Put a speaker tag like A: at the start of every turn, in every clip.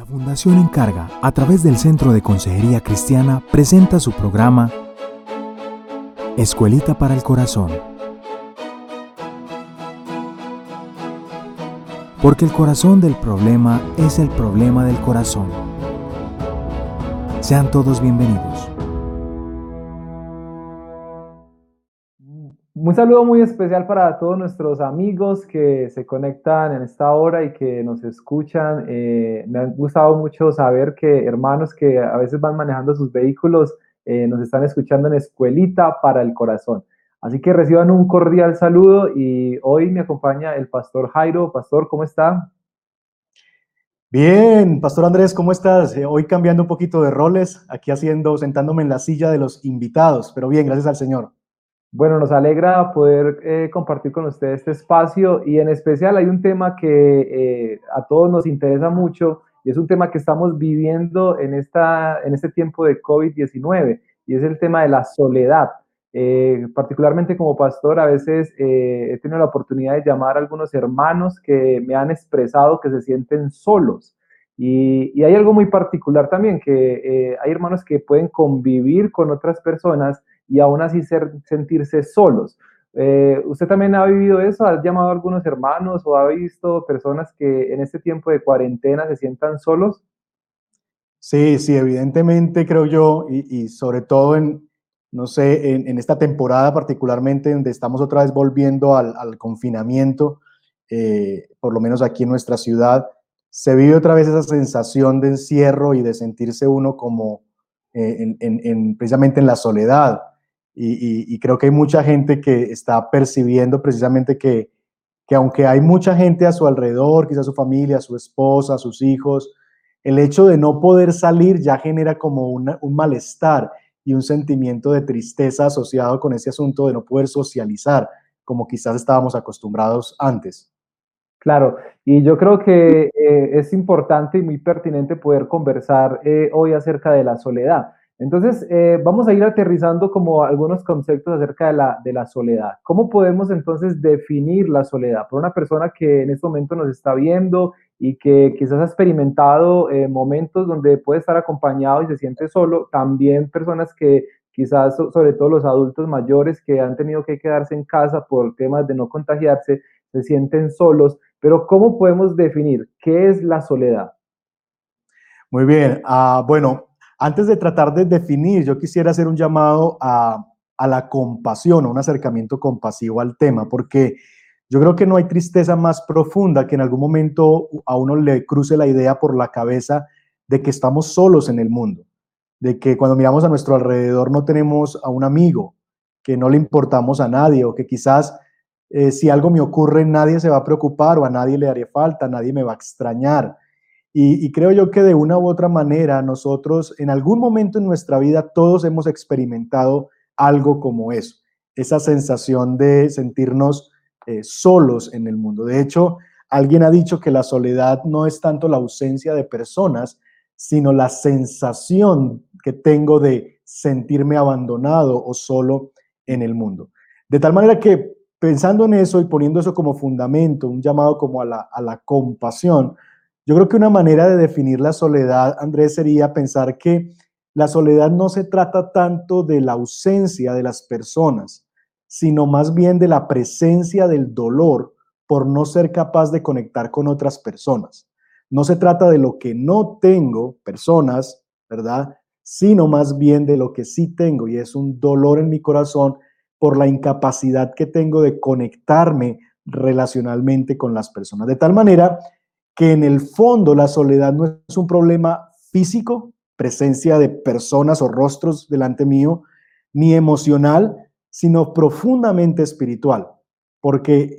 A: La Fundación Encarga, a través del Centro de Consejería Cristiana, presenta su programa Escuelita para el Corazón. Porque el corazón del problema es el problema del corazón. Sean todos bienvenidos.
B: Un saludo muy especial para todos nuestros amigos que se conectan en esta hora y que nos escuchan. Eh, me ha gustado mucho saber que hermanos que a veces van manejando sus vehículos eh, nos están escuchando en Escuelita para el Corazón. Así que reciban un cordial saludo y hoy me acompaña el pastor Jairo. Pastor, ¿cómo está?
C: Bien, Pastor Andrés, ¿cómo estás? Eh, hoy cambiando un poquito de roles, aquí haciendo, sentándome en la silla de los invitados, pero bien, gracias al Señor.
B: Bueno, nos alegra poder eh, compartir con ustedes este espacio y en especial hay un tema que eh, a todos nos interesa mucho y es un tema que estamos viviendo en, esta, en este tiempo de COVID-19 y es el tema de la soledad. Eh, particularmente como pastor, a veces he tenido la oportunidad de llamar a algunos hermanos que me han expresado que se sienten solos. Y, y hay algo muy particular también, que hay hermanos que pueden convivir con otras personas, y aún así ser, sentirse solos. Eh, ¿Usted también ha vivido eso? ¿Ha llamado a algunos hermanos o ha visto personas que en este tiempo de cuarentena se sientan solos?
C: Sí, sí, evidentemente creo yo, y, sobre todo en, no sé, en, esta temporada particularmente donde estamos otra vez volviendo al, confinamiento, eh, por lo menos aquí en nuestra ciudad, se vive otra vez esa sensación de encierro y de sentirse uno como eh, en, precisamente en la soledad. Y, creo que hay mucha gente que está percibiendo precisamente que, que aunque hay mucha gente a su alrededor, quizás su familia, su esposa, sus hijos, el hecho de no poder salir ya genera como un malestar y un sentimiento de tristeza asociado con ese asunto de no poder socializar como quizás estábamos acostumbrados antes.
B: Claro, y yo creo que eh, es importante y muy pertinente poder conversar eh, hoy acerca de la soledad. Entonces, eh, vamos a ir aterrizando como algunos conceptos acerca de la, de la soledad. ¿Cómo podemos entonces definir la soledad? Por una persona que en este momento nos está viendo y que quizás ha experimentado eh, momentos donde puede estar acompañado y se siente solo, también personas que quizás, sobre todo los adultos mayores que han tenido que quedarse en casa por temas de no contagiarse, se sienten solos. Pero ¿cómo podemos definir qué es la soledad?
C: Muy bien, uh, bueno, antes de tratar de definir, yo quisiera hacer un llamado a, la compasión, a un acercamiento compasivo al tema, porque yo creo que no hay tristeza más profunda que en algún momento a uno le cruce la idea por la cabeza de que estamos solos en el mundo, de que cuando miramos a nuestro alrededor no tenemos a un amigo, que no le importamos a nadie o que quizás eh, si algo me ocurre nadie se va a preocupar o a nadie le haré falta, nadie me va a extrañar. Y, creo yo que de una u otra manera nosotros en algún momento en nuestra vida todos hemos experimentado algo como eso, esa sensación de sentirnos eh, solos en el mundo. De hecho, alguien ha dicho que la soledad no es tanto la ausencia de personas, sino la sensación que tengo de sentirme abandonado o solo en el mundo. De tal manera que pensando en eso y poniendo eso como fundamento, un llamado como a la, a la compasión, yo creo que una manera de definir la soledad, Andrés, sería pensar que la soledad no se trata tanto de la ausencia de las personas, sino más bien de la presencia del dolor por no ser capaz de conectar con otras personas. No se trata de lo que no tengo, personas, ¿verdad? Sino más bien de lo que sí tengo y es un dolor en mi corazón por la incapacidad que tengo de conectarme relacionalmente con las personas. De tal manera que en el fondo la soledad no es un problema físico, presencia de personas o rostros delante mío, ni emocional, sino profundamente espiritual, porque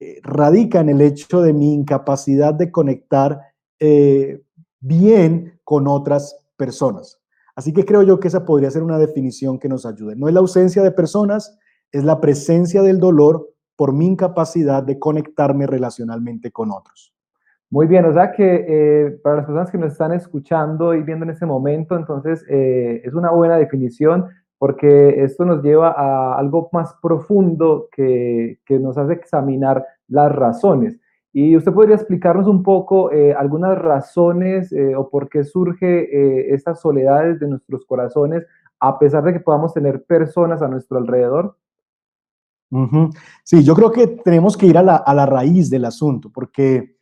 C: eh, radica en el hecho de mi incapacidad de conectar eh, bien con otras personas. Así que creo yo que esa podría ser una definición que nos ayude. No es la ausencia de personas, es la presencia del dolor por mi incapacidad de conectarme relacionalmente con otros.
B: Muy bien, o sea que eh, para las personas que nos están escuchando y viendo en este momento, entonces eh, es una buena definición porque esto nos lleva a algo más profundo que, que, nos hace examinar las razones. Y usted podría explicarnos un poco eh, algunas razones eh, o por qué surge eh, estas soledades de nuestros corazones, a pesar de que podamos tener personas a nuestro alrededor.
C: Sí, yo creo que tenemos que ir a la, raíz del asunto, porque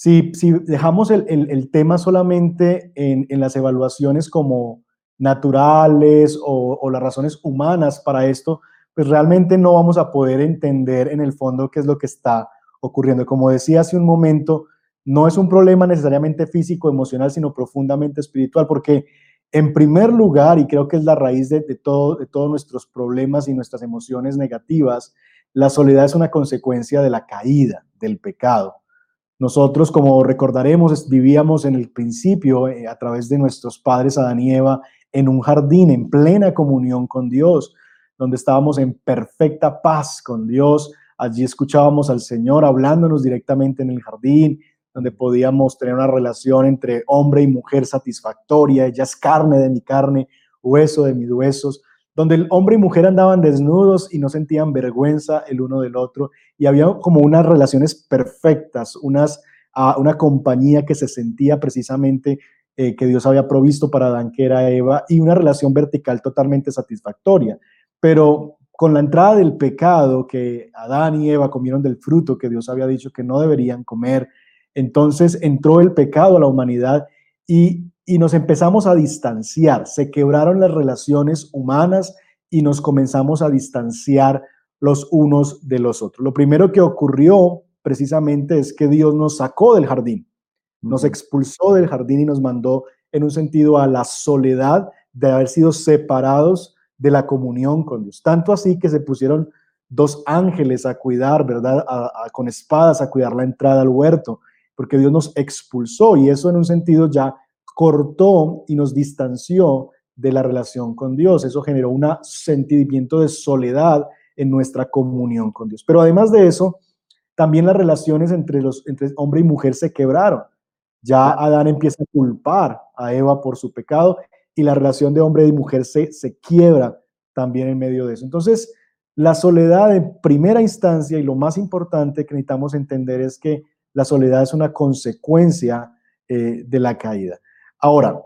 C: si, dejamos el, tema solamente en, las evaluaciones como naturales o, las razones humanas para esto, pues realmente no vamos a poder entender en el fondo qué es lo que está ocurriendo. Como decía hace un momento, no es un problema necesariamente físico, emocional, sino profundamente espiritual, porque en primer lugar, y creo que es la raíz de todos nuestros problemas y nuestras emociones negativas, la soledad es una consecuencia de la caída, del pecado. Nosotros, como recordaremos, vivíamos en el principio, eh, a través de nuestros padres Adán y Eva, en un jardín, en plena comunión con Dios, donde estábamos en perfecta paz con Dios, Allí escuchábamos al Señor hablándonos directamente en el jardín, donde podíamos tener una relación entre hombre y mujer satisfactoria. Ella es carne de mi carne, hueso de mis huesos, donde el hombre y mujer andaban desnudos y no sentían vergüenza el uno del otro. Y había como unas relaciones perfectas, unas, ah, una compañía que se sentía precisamente eh, que Dios había provisto para Adán, que era Eva, y una relación vertical totalmente satisfactoria. Pero con la entrada del pecado, que Adán y Eva comieron del fruto que Dios había dicho que no deberían comer, entonces entró el pecado a la humanidad y, y nos empezamos a distanciar, se quebraron las relaciones humanas y nos comenzamos a distanciar los unos de los otros. Lo primero que ocurrió precisamente es que Dios nos sacó del jardín, nos expulsó del jardín y nos mandó en un sentido a la soledad de haber sido separados de la comunión con Dios. Tanto así que se pusieron dos ángeles a cuidar, ¿verdad? con espadas a cuidar la entrada al huerto, porque Dios nos expulsó y eso en un sentido ya cortó y nos distanció de la relación con Dios. Eso generó un sentimiento de soledad en nuestra comunión con Dios. Pero además de eso, también las relaciones entre, los, entre hombre y mujer se quebraron. Ya Adán empieza a culpar a Eva por su pecado y la relación de hombre y mujer se, se quiebra también en medio de eso. Entonces, la soledad en primera instancia y lo más importante que necesitamos entender es que la soledad es una consecuencia eh, de la caída. Ahora,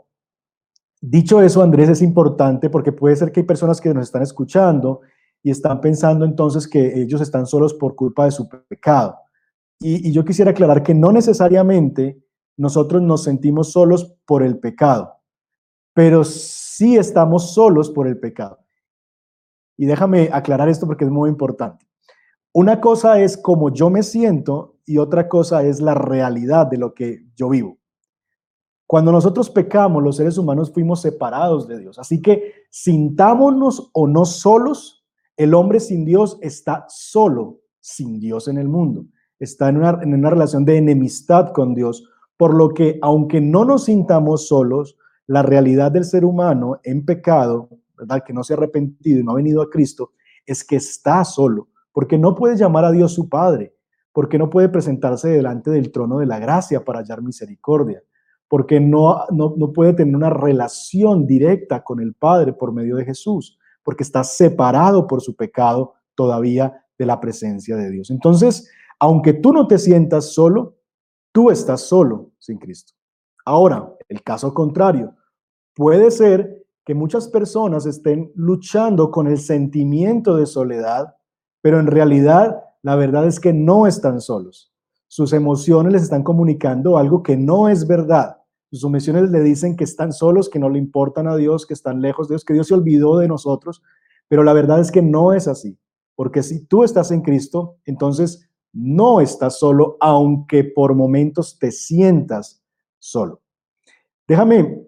C: dicho eso, Andrés, es importante porque puede ser que hay personas que nos están escuchando y están pensando entonces que ellos están solos por culpa de su pecado. Y, yo quisiera aclarar que no necesariamente nosotros nos sentimos solos por el pecado pero sí estamos solos por el pecado. Y déjame aclarar esto porque es muy importante. Una cosa es cómo yo me siento y otra cosa es la realidad de lo que yo vivo. Cuando nosotros pecamos, los seres humanos fuimos separados de Dios. Así que sintámonos o no solos, el hombre sin Dios está solo, sin Dios en el mundo. Está en una, relación de enemistad con Dios. Por lo que, aunque no nos sintamos solos, la realidad del ser humano en pecado, ¿verdad? Que no se ha arrepentido y no ha venido a Cristo, es que está solo, porque no puede llamar a Dios su Padre, porque no puede presentarse delante del trono de la gracia para hallar misericordia, porque no, no, no puede tener una relación directa con el Padre por medio de Jesús, porque está separado por su pecado todavía de la presencia de Dios. Entonces, aunque tú no te sientas solo, tú estás solo sin Cristo. Ahora, el caso contrario, puede ser que muchas personas estén luchando con el sentimiento de soledad, pero en realidad la verdad es que no están solos. Sus emociones les están comunicando algo que no es verdad. Sus emociones le dicen que están solos, que no le importan a Dios, que están lejos de Dios, que Dios se olvidó de nosotros, pero la verdad es que no es así. Porque si tú estás en Cristo, entonces no estás solo, aunque por momentos te sientas solo. Déjame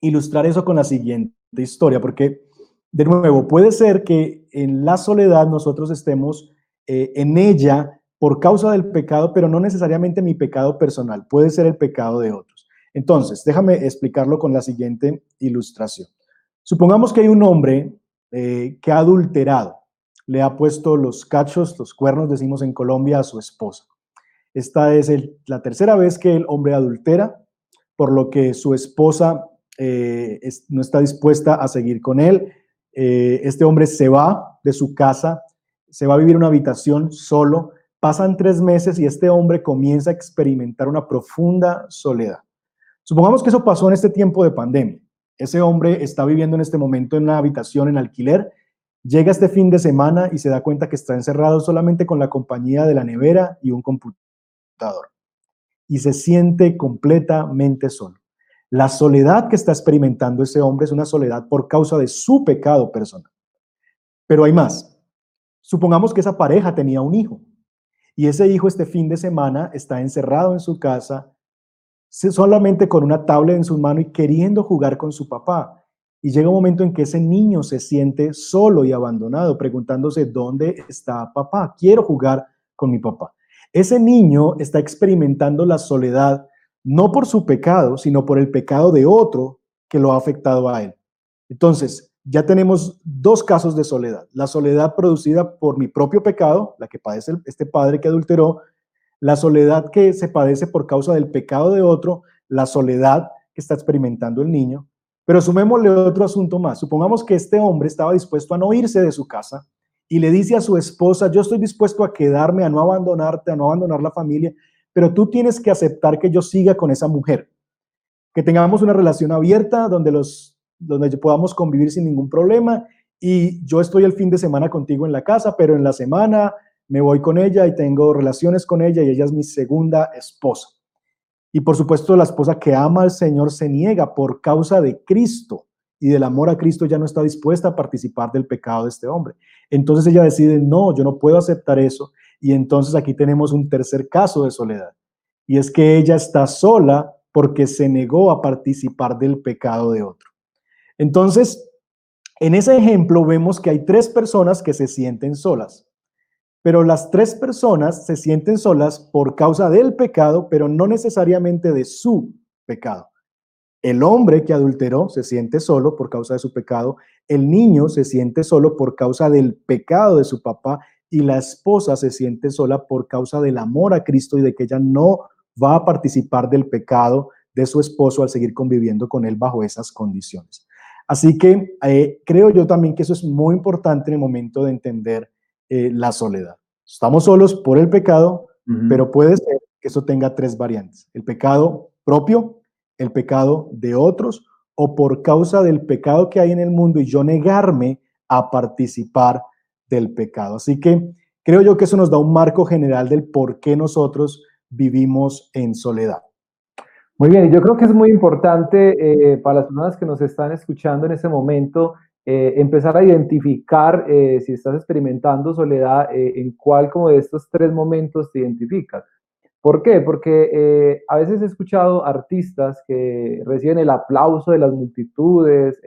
C: ilustrar eso con la siguiente historia, porque de nuevo, puede ser que en la soledad nosotros estemos eh, en ella por causa del pecado, pero no necesariamente mi pecado personal, puede ser el pecado de otros. Entonces, déjame explicarlo con la siguiente ilustración. Supongamos que hay un hombre eh, que ha adulterado, le ha puesto los cachos, los cuernos, decimos en Colombia, a su esposa. Esta es la tercera vez que el hombre adultera, por lo que su esposa eh, no está dispuesta a seguir con él. Eh, este hombre se va de su casa, se va a vivir una habitación solo, Pasan tres meses y este hombre comienza a experimentar una profunda soledad. Supongamos que eso pasó en este tiempo de pandemia. Ese hombre está viviendo en este momento en una habitación en alquiler, llega este fin de semana y se da cuenta que está encerrado solamente con la compañía de la nevera y un computador. Y se siente completamente solo. La soledad que está experimentando ese hombre es una soledad por causa de su pecado personal. Pero hay más. Supongamos que esa pareja tenía un hijo y ese hijo este fin de semana está encerrado en su casa solamente con una tablet en su mano y queriendo jugar con su papá. Y llega un momento en que ese niño se siente solo y abandonado, preguntándose, ¿dónde está papá? Quiero jugar con mi papá. Ese niño está experimentando la soledad no por su pecado, sino por el pecado de otro que lo ha afectado a él. Entonces, ya tenemos dos casos de soledad. La soledad producida por mi propio pecado, la que padece este padre que adulteró, la soledad que se padece por causa del pecado de otro, la soledad que está experimentando el niño. Pero sumémosle otro asunto más. Supongamos que este hombre estaba dispuesto a no irse de su casa y le dice a su esposa, yo estoy dispuesto a quedarme, a no abandonarte, a no abandonar la familia, pero tú tienes que aceptar que yo siga con esa mujer, que tengamos una relación abierta donde, los, donde podamos convivir sin ningún problema y yo estoy el fin de semana contigo en la casa, pero en la semana me voy con ella y tengo relaciones con ella y ella es mi segunda esposa. Y por supuesto la esposa que ama al Señor se niega por causa de Cristo y del amor a Cristo ya no está dispuesta a participar del pecado de este hombre. Entonces ella decide, no, yo no puedo aceptar eso. Y entonces aquí tenemos un tercer caso de soledad. Y es que ella está sola porque se negó a participar del pecado de otro. Entonces, en ese ejemplo vemos que hay tres personas que se sienten solas. Pero las tres personas se sienten solas por causa del pecado, pero no necesariamente de su pecado. El hombre que adulteró se siente solo por causa de su pecado, el niño se siente solo por causa del pecado de su papá y la esposa se siente sola por causa del amor a Cristo y de que ella no va a participar del pecado de su esposo al seguir conviviendo con él bajo esas condiciones. Así que eh, creo yo también que eso es muy importante en el momento de entender eh, la soledad. Estamos solos por el pecado, pero puede ser que eso tenga tres variantes. El pecado propio, el pecado de otros o por causa del pecado que hay en el mundo y yo negarme a participar del pecado. Así que creo yo que eso nos da un marco general del por qué nosotros vivimos en soledad.
B: Muy bien, yo creo que es muy importante eh, para las personas que nos están escuchando en este momento eh, empezar a identificar eh, si estás experimentando soledad, eh, en cuál como de estos tres momentos te identificas. ¿Por qué? Porque a veces he escuchado artistas que reciben el aplauso de las multitudes,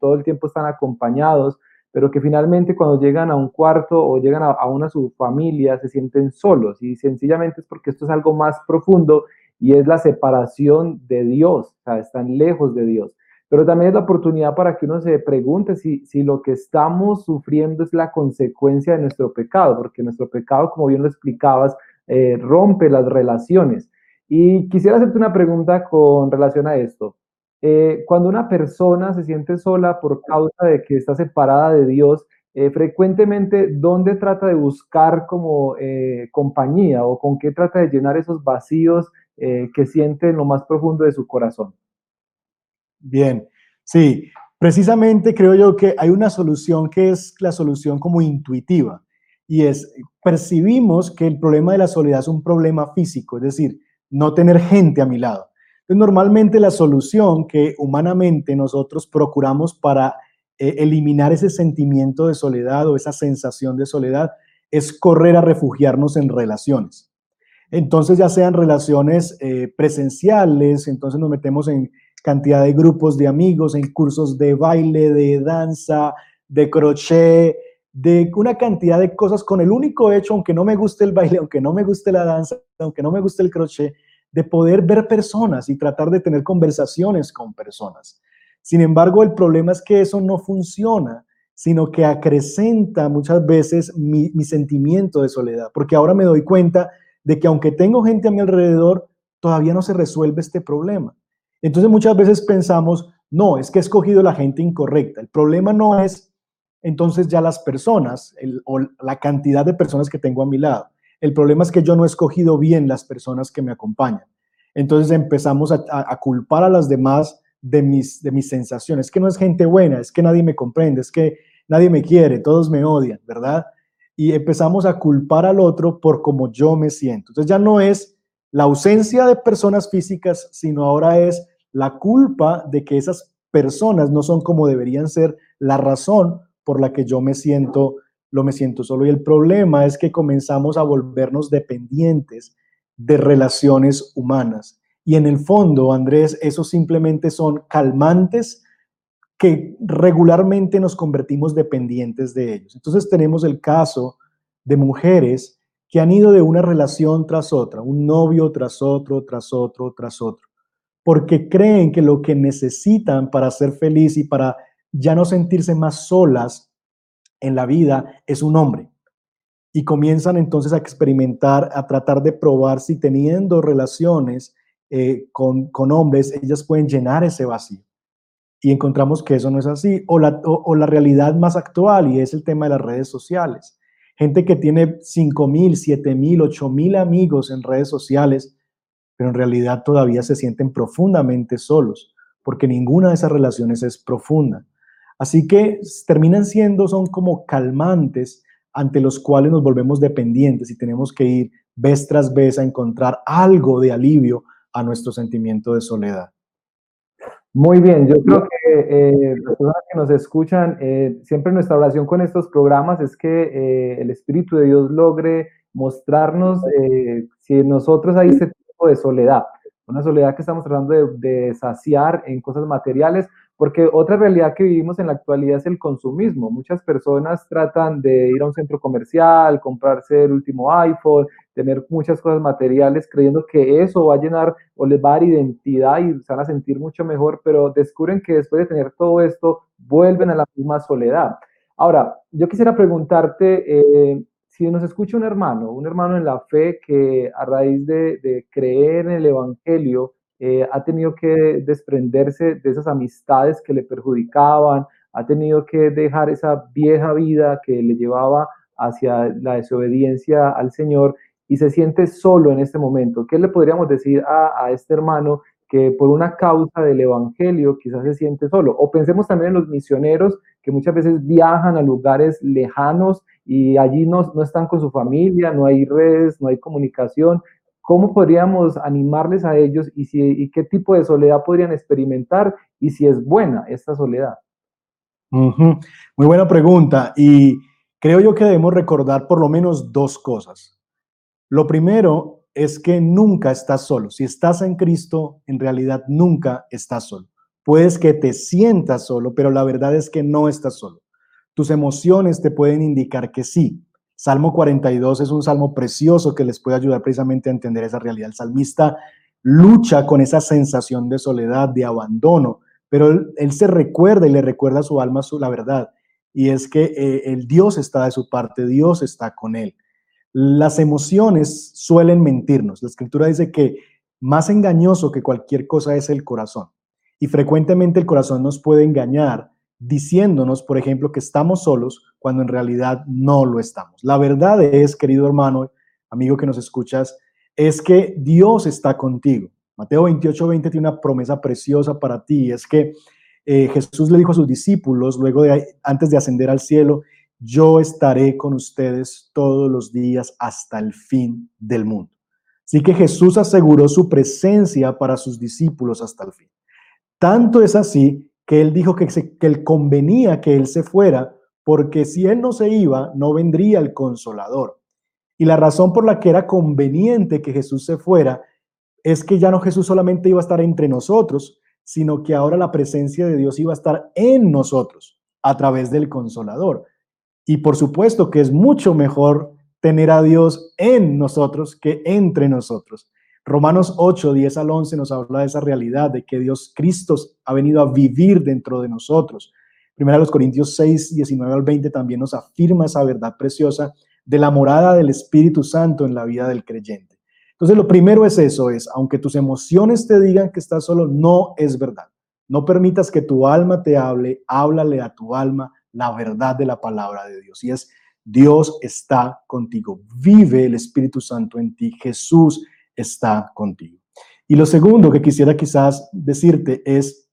B: todo el tiempo están acompañados, pero que finalmente cuando llegan a un cuarto o llegan a, a una subfamilia se sienten solos y sencillamente es porque esto es algo más profundo y es la separación de Dios, están lejos de Dios pero también es la oportunidad para que uno se pregunte si, si lo que estamos sufriendo es la consecuencia de nuestro pecado, porque nuestro pecado, como bien lo explicabas, eh, rompe las relaciones. Y quisiera hacerte una pregunta con relación a esto. Eh, cuando una persona se siente sola por causa de que está separada de Dios, eh, frecuentemente, ¿dónde trata de buscar como compañía o con qué trata de llenar esos vacíos que siente en lo más profundo de su corazón?
C: Bien, sí, precisamente creo yo que hay una solución que es la solución como intuitiva y es percibimos que el problema de la soledad es un problema físico, es decir, no tener gente a mi lado. Entonces, normalmente la solución que humanamente nosotros procuramos para eh, eliminar ese sentimiento de soledad o esa sensación de soledad es correr a refugiarnos en relaciones. Entonces, ya sean relaciones eh, presenciales, entonces nos metemos en cantidad de grupos de amigos, en cursos de baile, de danza, de crochet, de una cantidad de cosas con el único hecho, aunque no me guste el baile, aunque no me guste la danza, aunque no me guste el crochet, de poder ver personas y tratar de tener conversaciones con personas. Sin embargo, el problema es que eso no funciona, sino que acrecenta muchas veces mi, mi sentimiento de soledad, porque ahora me doy cuenta de que aunque tengo gente a mi alrededor, todavía no se resuelve este problema. Entonces muchas veces pensamos, no, es que he escogido la gente incorrecta. El problema no es entonces ya las personas o la cantidad de personas que tengo a mi lado. el problema es que yo no he escogido bien las personas que me acompañan. Entonces empezamos a, culpar a las demás de mis, de mis sensaciones. Es que no es gente buena, es que nadie me comprende, es que nadie me quiere, todos me odian, ¿verdad? Y empezamos a culpar al otro por cómo yo me siento. Entonces ya no es la ausencia de personas físicas, sino ahora es la culpa de que esas personas no son como deberían ser la razón por la que yo me siento lo me siento solo y el problema es que comenzamos a volvernos dependientes de relaciones humanas. Y en el fondo, Andrés, esos simplemente son calmantes que regularmente nos convertimos dependientes de ellos. Entonces tenemos el caso de mujeres que han ido de una relación tras otra, un novio tras otro, tras otro, tras otro, porque creen que lo que necesitan para ser feliz y para ya no sentirse más solas en la vida es un hombre. Y comienzan entonces a experimentar, a tratar de probar si teniendo relaciones eh, con, hombres, ellas pueden llenar ese vacío. Y encontramos que eso no es así. O la, o, la realidad más actual, y es el tema de las redes sociales. Gente que tiene 5 mil, 7 mil, 8 mil amigos en redes sociales, pero en realidad todavía se sienten profundamente solos, porque ninguna de esas relaciones es profunda. Así que terminan siendo, son como calmantes ante los cuales nos volvemos dependientes y tenemos que ir vez tras vez a encontrar algo de alivio a nuestro sentimiento de soledad.
B: Muy bien, yo creo que eh, las personas que nos escuchan, eh, siempre nuestra oración con estos programas es que eh, el Espíritu de Dios logre mostrarnos si en nosotros hay ese de soledad, una soledad que estamos tratando de saciar en cosas materiales porque otra realidad que vivimos en la actualidad es el consumismo. Muchas personas tratan de ir a un centro comercial, comprarse el último iPhone, tener muchas cosas materiales, creyendo que eso va a llenar o les va a dar identidad y se van a sentir mucho mejor, pero descubren que después de tener todo esto, vuelven a la misma soledad. Ahora, yo quisiera preguntarte, eh, si nos escucha un hermano, un hermano en la fe que a raíz de, creer en el Evangelio, eh, ha tenido que desprenderse de esas amistades que le perjudicaban, ha tenido que dejar esa vieja vida que le llevaba hacia la desobediencia al Señor y se siente solo en este momento. ¿Qué le podríamos decir a, a este hermano que por una causa del Evangelio quizás se siente solo? O pensemos también en los misioneros que muchas veces viajan a lugares lejanos y allí no, no están con su familia, no hay redes, no hay comunicación, ¿Cómo podríamos animarles a ellos y, si, qué tipo de soledad podrían experimentar y si es buena esta soledad?
C: Muy buena pregunta y creo yo que debemos recordar por lo menos dos cosas. Lo primero es que nunca estás solo. Si estás en Cristo, en realidad nunca estás solo. Puedes que te sientas solo, pero la verdad es que no estás solo. Tus emociones te pueden indicar que sí, Salmo 42 es un salmo precioso que les puede ayudar precisamente a entender esa realidad. El salmista lucha con esa sensación de soledad, de abandono, pero él, se recuerda y le recuerda a su alma su, la verdad, y es que eh, el Dios está de su parte, Dios está con él. Las emociones suelen mentirnos. La escritura dice que más engañoso que cualquier cosa es el corazón. Y frecuentemente el corazón nos puede engañar diciéndonos, por ejemplo, que estamos solos cuando en realidad no lo estamos. La verdad es, querido hermano, amigo que nos escuchas, es que Dios está contigo. Mateo 28, 20 tiene una promesa preciosa para ti, es que eh, Jesús le dijo a sus discípulos, luego de, antes de ascender al cielo, yo estaré con ustedes todos los días hasta el fin del mundo. Así que Jesús aseguró su presencia para sus discípulos hasta el fin. Tanto es así que él dijo que, que él convenía que él se fuera, porque si él no se iba, no vendría el consolador. Y la razón por la que era conveniente que Jesús se fuera es que ya no Jesús solamente iba a estar entre nosotros, sino que ahora la presencia de Dios iba a estar en nosotros a través del consolador. Y por supuesto que es mucho mejor tener a Dios en nosotros que entre nosotros. Romanos 8, 10 al 11 nos habla de esa realidad, de que Dios Cristo ha venido a vivir dentro de nosotros. Primera los Corintios 6, 19 al 20 también nos afirma esa verdad preciosa de la morada del Espíritu Santo en la vida del creyente. Entonces, lo primero es eso, es, aunque tus emociones te digan que estás solo, no es verdad. No permitas que tu alma te hable, háblale a tu alma la verdad de la palabra de Dios. Y es, Dios está contigo. Vive el Espíritu Santo en ti. Jesús está contigo. Y lo segundo que quisiera quizás decirte es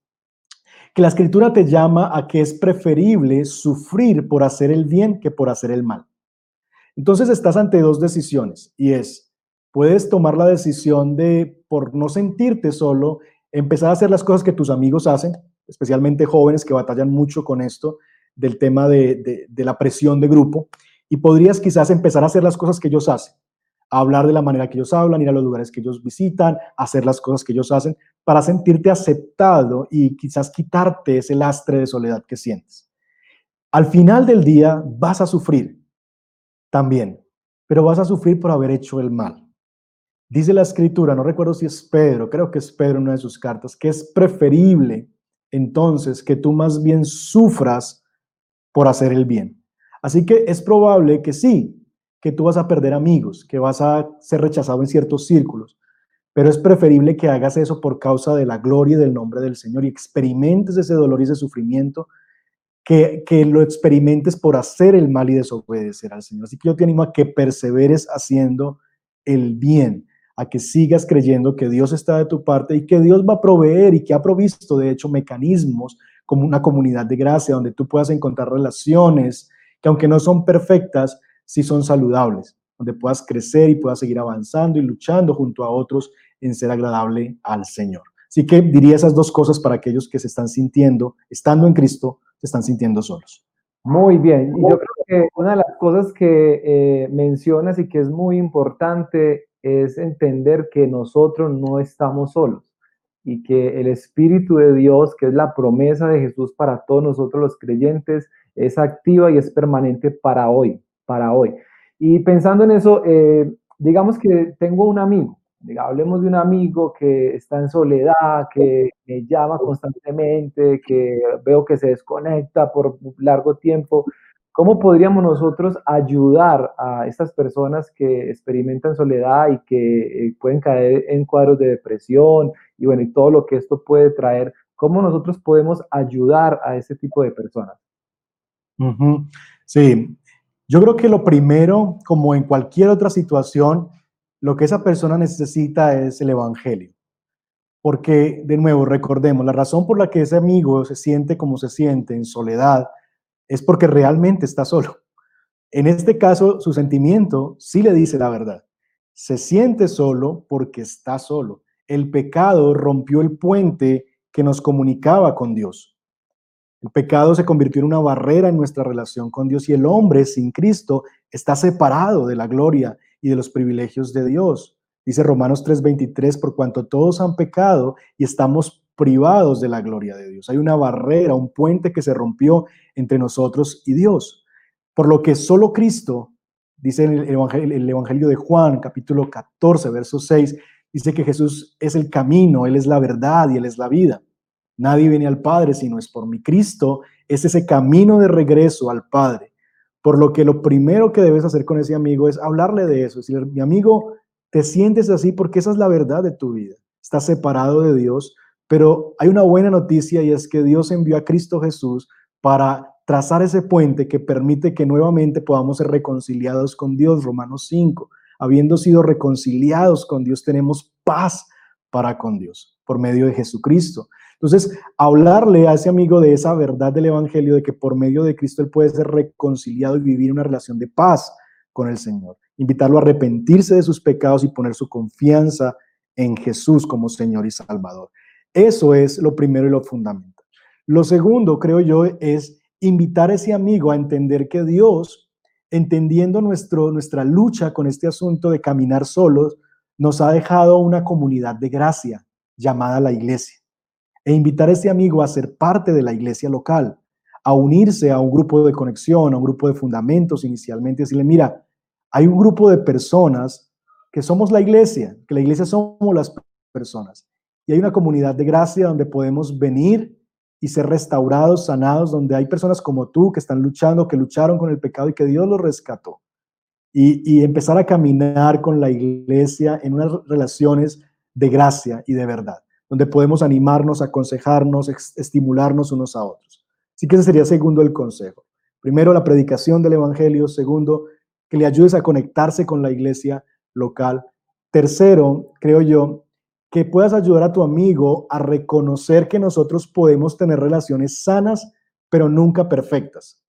C: que la escritura te llama a que es preferible sufrir por hacer el bien que por hacer el mal. Entonces estás ante dos decisiones y es, puedes tomar la decisión de, por no sentirte solo, empezar a hacer las cosas que tus amigos hacen, especialmente jóvenes que batallan mucho con esto, del tema de, la presión de grupo, y podrías quizás empezar a hacer las cosas que ellos hacen, hablar de la manera que ellos hablan, ir a los lugares que ellos visitan, hacer las cosas que ellos hacen, para sentirte aceptado y quizás quitarte ese lastre de soledad que sientes. Al final del día vas a sufrir también, pero vas a sufrir por haber hecho el mal. Dice la escritura, no recuerdo si es Pedro, creo que es Pedro en una de sus cartas, que es preferible entonces que tú más bien sufras por hacer el bien. Así que es probable que sí, que tú vas a perder amigos, que vas a ser rechazado en ciertos círculos, pero es preferible que hagas eso por causa de la gloria y del nombre del Señor y experimentes ese dolor y ese sufrimiento, que, que lo experimentes por hacer el mal y desobedecer al Señor. Así que yo te animo a que perseveres haciendo el bien a que sigas creyendo que Dios está de tu parte y que Dios va a proveer y que ha provisto, de hecho, mecanismos como una comunidad de gracia donde tú puedas encontrar relaciones que aunque no son perfectas, sí son saludables, donde puedas crecer y puedas seguir avanzando y luchando junto a otros en ser agradable al Señor. Así que diría esas dos cosas para aquellos que se están sintiendo, estando en Cristo, se están sintiendo solos.
B: Muy bien, y yo creo que una de las cosas que eh, mencionas y que es muy importante es entender que nosotros no estamos solos y que el Espíritu de Dios, que es la promesa de Jesús para todos nosotros los creyentes, es activa y es permanente para hoy, para hoy. Y pensando en eso, eh, digamos que tengo un amigo, hablemos de un amigo que está en soledad, que me llama constantemente, que veo que se desconecta por largo tiempo. ¿Cómo podríamos nosotros ayudar a estas personas que experimentan soledad y que eh, pueden caer en cuadros de depresión y bueno, y todo lo que esto puede traer? ¿Cómo nosotros podemos ayudar a ese tipo de personas?
C: Sí, yo creo que lo primero, como en cualquier otra situación, lo que esa persona necesita es el Evangelio. Porque, de nuevo, recordemos, la razón por la que ese amigo se siente como se siente, en soledad, es porque realmente está solo. En este caso, su sentimiento sí le dice la verdad. Se siente solo porque está solo. El pecado rompió el puente que nos comunicaba con Dios. El pecado se convirtió en una barrera en nuestra relación con Dios y el hombre sin Cristo está separado de la gloria y de los privilegios de Dios. Dice Romanos 3:23, por cuanto todos han pecado y estamos privados de la gloria de Dios. Hay una barrera, un puente que se rompió entre nosotros y Dios. Por lo que solo Cristo, dice el Evangelio, el Evangelio de Juan, capítulo 14, verso 6, dice que Jesús es el camino, Él es la verdad y Él es la vida. Nadie viene al Padre si no es por mi Cristo es ese camino de regreso al Padre. Por lo que lo primero que debes hacer con ese amigo es hablarle de eso. Decirle, mi amigo, te sientes así porque esa es la verdad de tu vida. Estás separado de Dios, pero hay una buena noticia y es que Dios envió a Cristo Jesús para trazar ese puente que permite que nuevamente podamos ser reconciliados con Dios. Romanos 5. Habiendo sido reconciliados con Dios, tenemos paz para con Dios por medio de Jesucristo. Entonces, hablarle a ese amigo de esa verdad del Evangelio, de que por medio de Cristo él puede ser reconciliado y vivir una relación de paz con el Señor. Invitarlo a arrepentirse de sus pecados y poner su confianza en Jesús como Señor y Salvador. Eso es lo primero y lo fundamental. Lo segundo, creo yo, es invitar a ese amigo a entender que Dios, entendiendo nuestro, nuestra lucha con este asunto de caminar solos, nos ha dejado una comunidad de gracia llamada la iglesia. E invitar a ese amigo a ser parte de la iglesia local, a unirse a un grupo de conexión, a un grupo de fundamentos inicialmente, decirle, mira, hay un grupo de personas que somos la iglesia, que la iglesia somos las personas. Y hay una comunidad de gracia donde podemos venir y ser restaurados, sanados, donde hay personas como tú que están luchando, que lucharon con el pecado y que Dios los rescató. Y, empezar a caminar con la iglesia en unas relaciones de gracia y de verdad, donde podemos animarnos, aconsejarnos, estimularnos unos a otros. Así que ese sería segundo el consejo. Primero, la predicación del Evangelio. Segundo, que le ayudes a conectarse con la iglesia local. Tercero, creo yo, que puedas ayudar a tu amigo a reconocer que nosotros podemos tener relaciones sanas, pero nunca perfectas.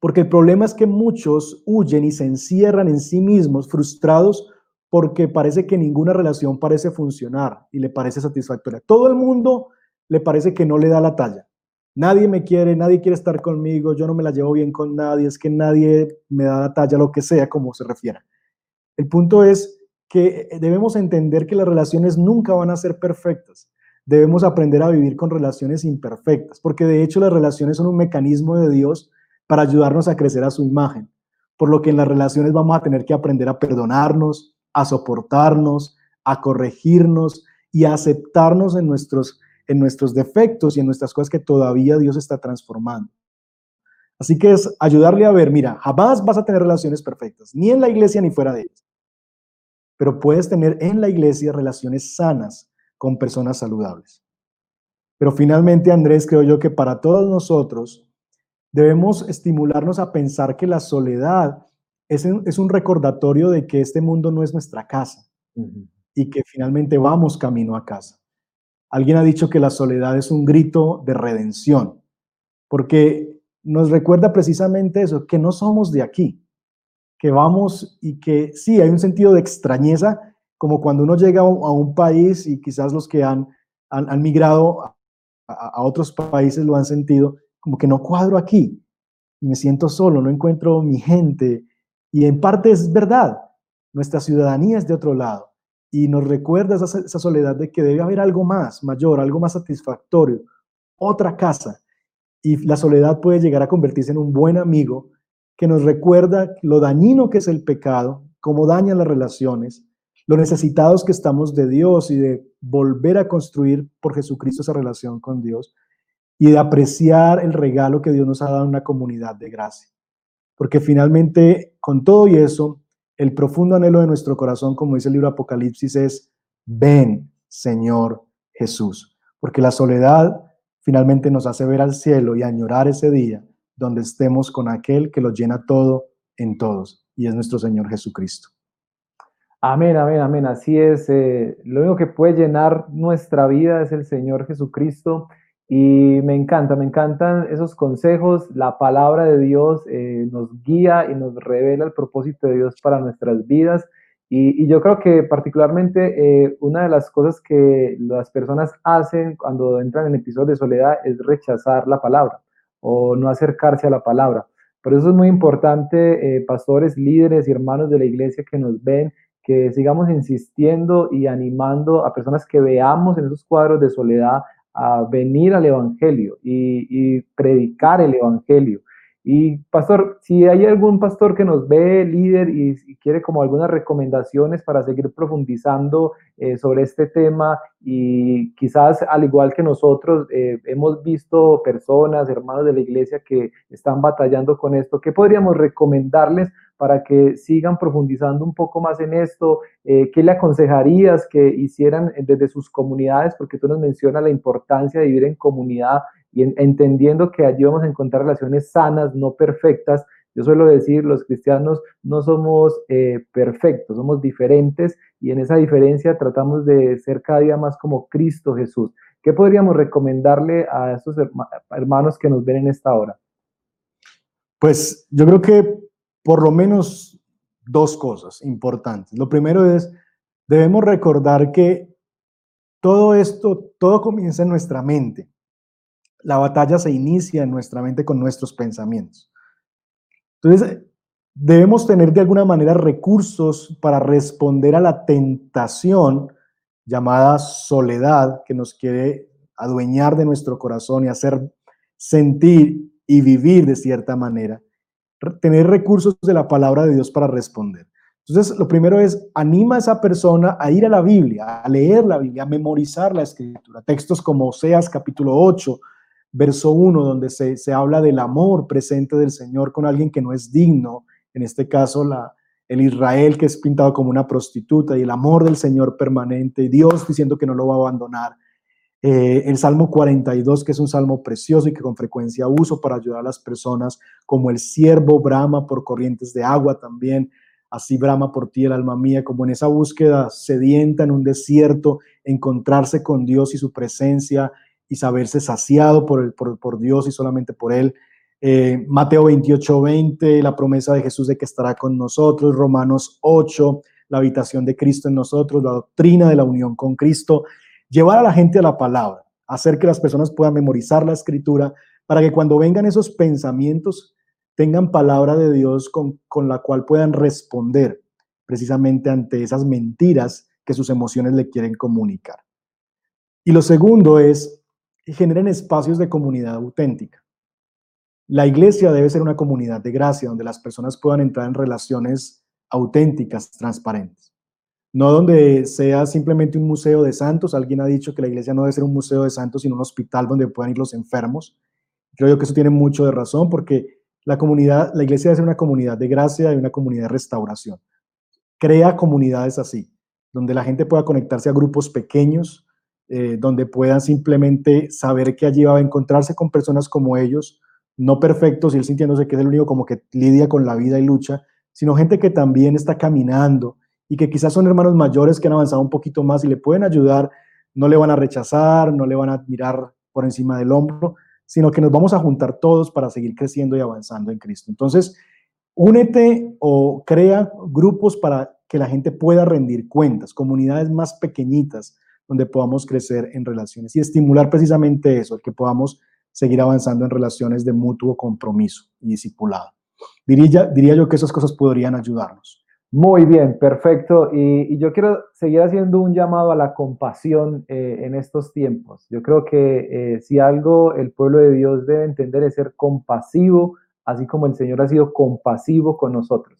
C: Porque el problema es que muchos huyen y se encierran en sí mismos, frustrados, porque parece que ninguna relación parece funcionar y le parece satisfactoria. Todo el mundo le parece que no le da la talla. Nadie me quiere, nadie quiere estar conmigo, yo no me la llevo bien con nadie, es que nadie me da la talla, lo que sea, como se refiera. El punto es que debemos entender que las relaciones nunca van a ser perfectas. Debemos aprender a vivir con relaciones imperfectas, porque de hecho las relaciones son un mecanismo de Dios para ayudarnos a crecer a su imagen. Por lo que en las relaciones vamos a tener que aprender a perdonarnos, a soportarnos, a corregirnos y a aceptarnos en nuestros, en nuestros defectos y en nuestras cosas que todavía Dios está transformando. Así que es ayudarle a ver, mira, jamás vas a tener relaciones perfectas, ni en la iglesia ni fuera de ellas pero puedes tener en la iglesia relaciones sanas con personas saludables. Pero finalmente, Andrés, creo yo que para todos nosotros debemos estimularnos a pensar que la soledad es, un recordatorio de que este mundo no es nuestra casa y que finalmente vamos camino a casa. Alguien ha dicho que la soledad es un grito de redención, porque nos recuerda precisamente eso, que no somos de aquí, que vamos y que sí, hay un sentido de extrañeza, como cuando uno llega a un, país y quizás los que han, han, migrado a, a, otros países lo han sentido, como que no cuadro aquí, me siento solo, no encuentro mi gente. Y en parte es verdad, nuestra ciudadanía es de otro lado y nos recuerda esa, soledad de que debe haber algo más, mayor, algo más satisfactorio, otra casa. Y la soledad puede llegar a convertirse en un buen amigo que nos recuerda lo dañino que es el pecado, cómo daña las relaciones, lo necesitados que estamos de Dios y de volver a construir por Jesucristo esa relación con Dios y de apreciar el regalo que Dios nos ha dado en una comunidad de gracia. Porque finalmente, con todo y eso, el profundo anhelo de nuestro corazón, como dice el libro Apocalipsis, es, ven, Señor Jesús. Porque la soledad finalmente nos hace ver al cielo y añorar ese día donde estemos con aquel que lo llena todo en todos, y es nuestro Señor Jesucristo.
B: Amén, amén, amén. Así es. Eh, lo único que puede llenar nuestra vida es el Señor Jesucristo. Y me encanta, me encantan esos consejos. La palabra de Dios eh, nos guía y nos revela el propósito de Dios para nuestras vidas. Y, yo creo que particularmente eh, una de las cosas que las personas hacen cuando entran en episodios de soledad es rechazar la palabra o no acercarse a la palabra. Por eso es muy importante, eh, pastores, líderes y hermanos de la iglesia que nos ven, que sigamos insistiendo y animando a personas que veamos en esos cuadros de soledad a venir al Evangelio y predicar el Evangelio. Y pastor, si hay algún pastor que nos ve, líder, y, quiere como algunas recomendaciones para seguir profundizando eh, sobre este tema, y quizás al igual que nosotros eh, hemos visto personas, hermanos de la iglesia que están batallando con esto, ¿qué podríamos recomendarles para que sigan profundizando un poco más en esto? Eh, ¿Qué le aconsejarías que hicieran desde sus comunidades? Porque tú nos mencionas la importancia de vivir en comunidad y entendiendo que allí vamos a encontrar relaciones sanas, no perfectas. Yo suelo decir, los cristianos no somos eh, perfectos, somos diferentes y en esa diferencia tratamos de ser cada día más como Cristo Jesús. ¿Qué podríamos recomendarle a estos hermanos que nos ven en esta hora?
C: Pues yo creo que por lo menos dos cosas importantes. Lo primero es, debemos recordar que todo esto, todo comienza en nuestra mente la batalla se inicia en nuestra mente con nuestros pensamientos. Entonces, debemos tener de alguna manera recursos para responder a la tentación llamada soledad que nos quiere adueñar de nuestro corazón y hacer sentir y vivir de cierta manera. Tener recursos de la palabra de Dios para responder. Entonces, lo primero es, anima a esa persona a ir a la Biblia, a leer la Biblia, a memorizar la escritura. Textos como Oseas capítulo 8, verso 1, donde se, se, habla del amor presente del Señor con alguien que no es digno, en este caso la, el Israel que es pintado como una prostituta y el amor del Señor permanente y Dios diciendo que no lo va a abandonar. Eh, el Salmo 42, que es un salmo precioso y que con frecuencia uso para ayudar a las personas, como el siervo brama por corrientes de agua también, así brama por ti el alma mía, como en esa búsqueda sedienta en un desierto, encontrarse con Dios y su presencia y saberse saciado por, el, por, Dios y solamente por Él. Eh, Mateo 28, 20, la promesa de Jesús de que estará con nosotros, Romanos 8, la habitación de Cristo en nosotros, la doctrina de la unión con Cristo, llevar a la gente a la palabra, hacer que las personas puedan memorizar la escritura para que cuando vengan esos pensamientos tengan palabra de Dios con, con la cual puedan responder precisamente ante esas mentiras que sus emociones le quieren comunicar. Y lo segundo es, generen espacios de comunidad auténtica. La iglesia debe ser una comunidad de gracia donde las personas puedan entrar en relaciones auténticas, transparentes. No donde sea simplemente un museo de santos. Alguien ha dicho que la iglesia no debe ser un museo de santos, sino un hospital donde puedan ir los enfermos. Creo que eso tiene mucho de razón porque la comunidad, la iglesia debe ser una comunidad de gracia y una comunidad de restauración. Crea comunidades así, donde la gente pueda conectarse a grupos pequeños, eh, donde puedan simplemente saber que allí va a encontrarse con personas como ellos, no perfectos y él sintiéndose que es el único como que lidia con la vida y lucha, sino gente que también está caminando y que quizás son hermanos mayores que han avanzado un poquito más y le pueden ayudar, no le van a rechazar, no le van a mirar por encima del hombro, sino que nos vamos a juntar todos para seguir creciendo y avanzando en Cristo. Entonces, únete o crea grupos para que la gente pueda rendir cuentas, comunidades más pequeñitas donde podamos crecer en relaciones y estimular precisamente eso, el que podamos seguir avanzando en relaciones de mutuo compromiso y discipulado. Diría, diría yo que esas cosas podrían ayudarnos.
B: Muy bien, perfecto. Y, yo quiero seguir haciendo un llamado a la compasión eh, en estos tiempos. Yo creo que eh, si algo el pueblo de Dios debe entender es ser compasivo, así como el Señor ha sido compasivo con nosotros.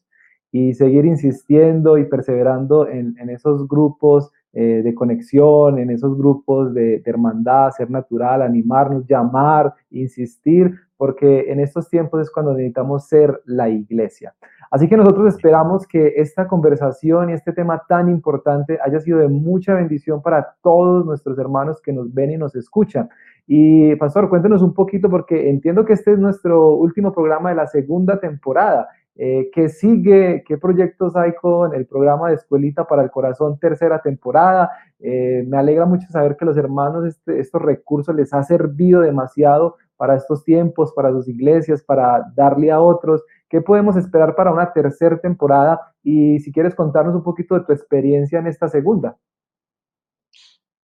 B: Y seguir insistiendo y perseverando en, esos grupos eh, de conexión, en esos grupos de, de hermandad, ser natural, animarnos, llamar, insistir, porque en estos tiempos es cuando necesitamos ser la iglesia. Así que nosotros esperamos que esta conversación y este tema tan importante haya sido de mucha bendición para todos nuestros hermanos que nos ven y nos escuchan. Y Pastor, cuéntenos un poquito porque entiendo que este es nuestro último programa de la segunda temporada. Eh, ¿Qué sigue? ¿Qué proyectos hay con el programa de Escuelita para el Corazón tercera temporada? Eh, me alegra mucho saber que los hermanos este, estos recursos les ha servido demasiado para estos tiempos, para sus iglesias, para darle a otros. ¿Qué podemos esperar para una tercera temporada? Y si quieres contarnos un poquito de tu experiencia en esta segunda.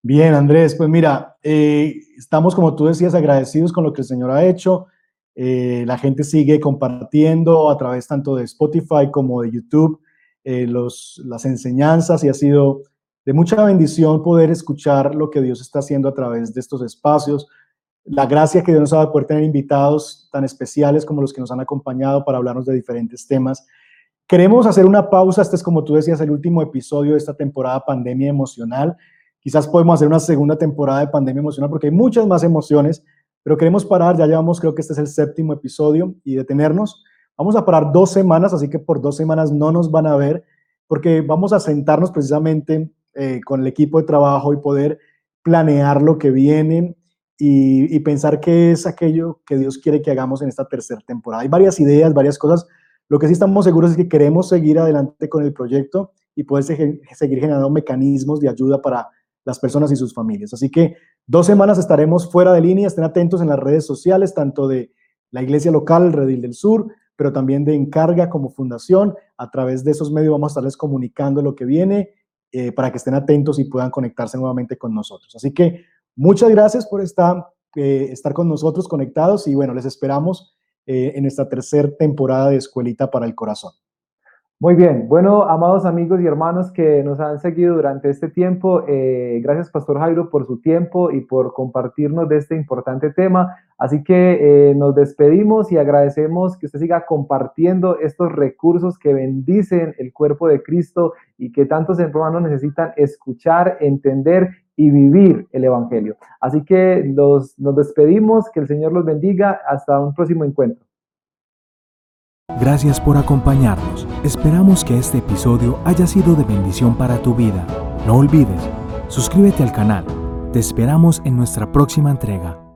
C: Bien, Andrés, pues mira, eh, estamos, como tú decías, agradecidos con lo que el Señor ha hecho. Eh, la gente sigue compartiendo a través tanto de Spotify como de YouTube eh, las enseñanzas y ha sido de mucha bendición poder escuchar lo que Dios está haciendo a través de estos espacios la gracia que Dios nos ha dado poder tener invitados tan especiales como los que nos han acompañado para hablarnos de diferentes temas. Queremos hacer una pausa, este es como tú decías, el último episodio de esta temporada Pandemia Emocional. Quizás podemos hacer una segunda temporada de Pandemia Emocional porque hay muchas más emociones, pero queremos parar, ya llevamos, creo que este es el séptimo episodio y detenernos. Vamos a parar dos semanas, así que por dos semanas no nos van a ver porque vamos a sentarnos precisamente eh, con el equipo de trabajo y poder planear lo que viene, y, pensar qué es aquello que Dios quiere que hagamos en esta tercera temporada. Hay varias ideas, varias cosas. Lo que sí estamos seguros es que queremos seguir adelante con el proyecto y poder seguir generando mecanismos de ayuda para las personas y sus familias. Así que dos semanas estaremos fuera de línea, estén atentos en las redes sociales, tanto de la iglesia local, Redil del Sur, pero también de Encarga como fundación. A través de esos medios vamos a estarles comunicando lo que viene eh, para que estén atentos y puedan conectarse nuevamente con nosotros. Así que Muchas gracias por estar, eh, estar con nosotros conectados y bueno, les esperamos eh, en esta tercera temporada de Escuelita para el Corazón.
B: Muy bien, bueno, amados amigos y hermanos que nos han seguido durante este tiempo, eh, gracias Pastor Jairo por su tiempo y por compartirnos de este importante tema. Así que nos despedimos y agradecemos que usted siga compartiendo estos recursos que bendicen el cuerpo de Cristo y que tantos hermanos necesitan escuchar, entender y vivir el Evangelio. Así que nos despedimos, que el Señor los bendiga, hasta un próximo encuentro.
A: Gracias por acompañarnos. Esperamos que este episodio haya sido de bendición para tu vida. No olvides, suscríbete al canal Te esperamos en nuestra próxima entrega.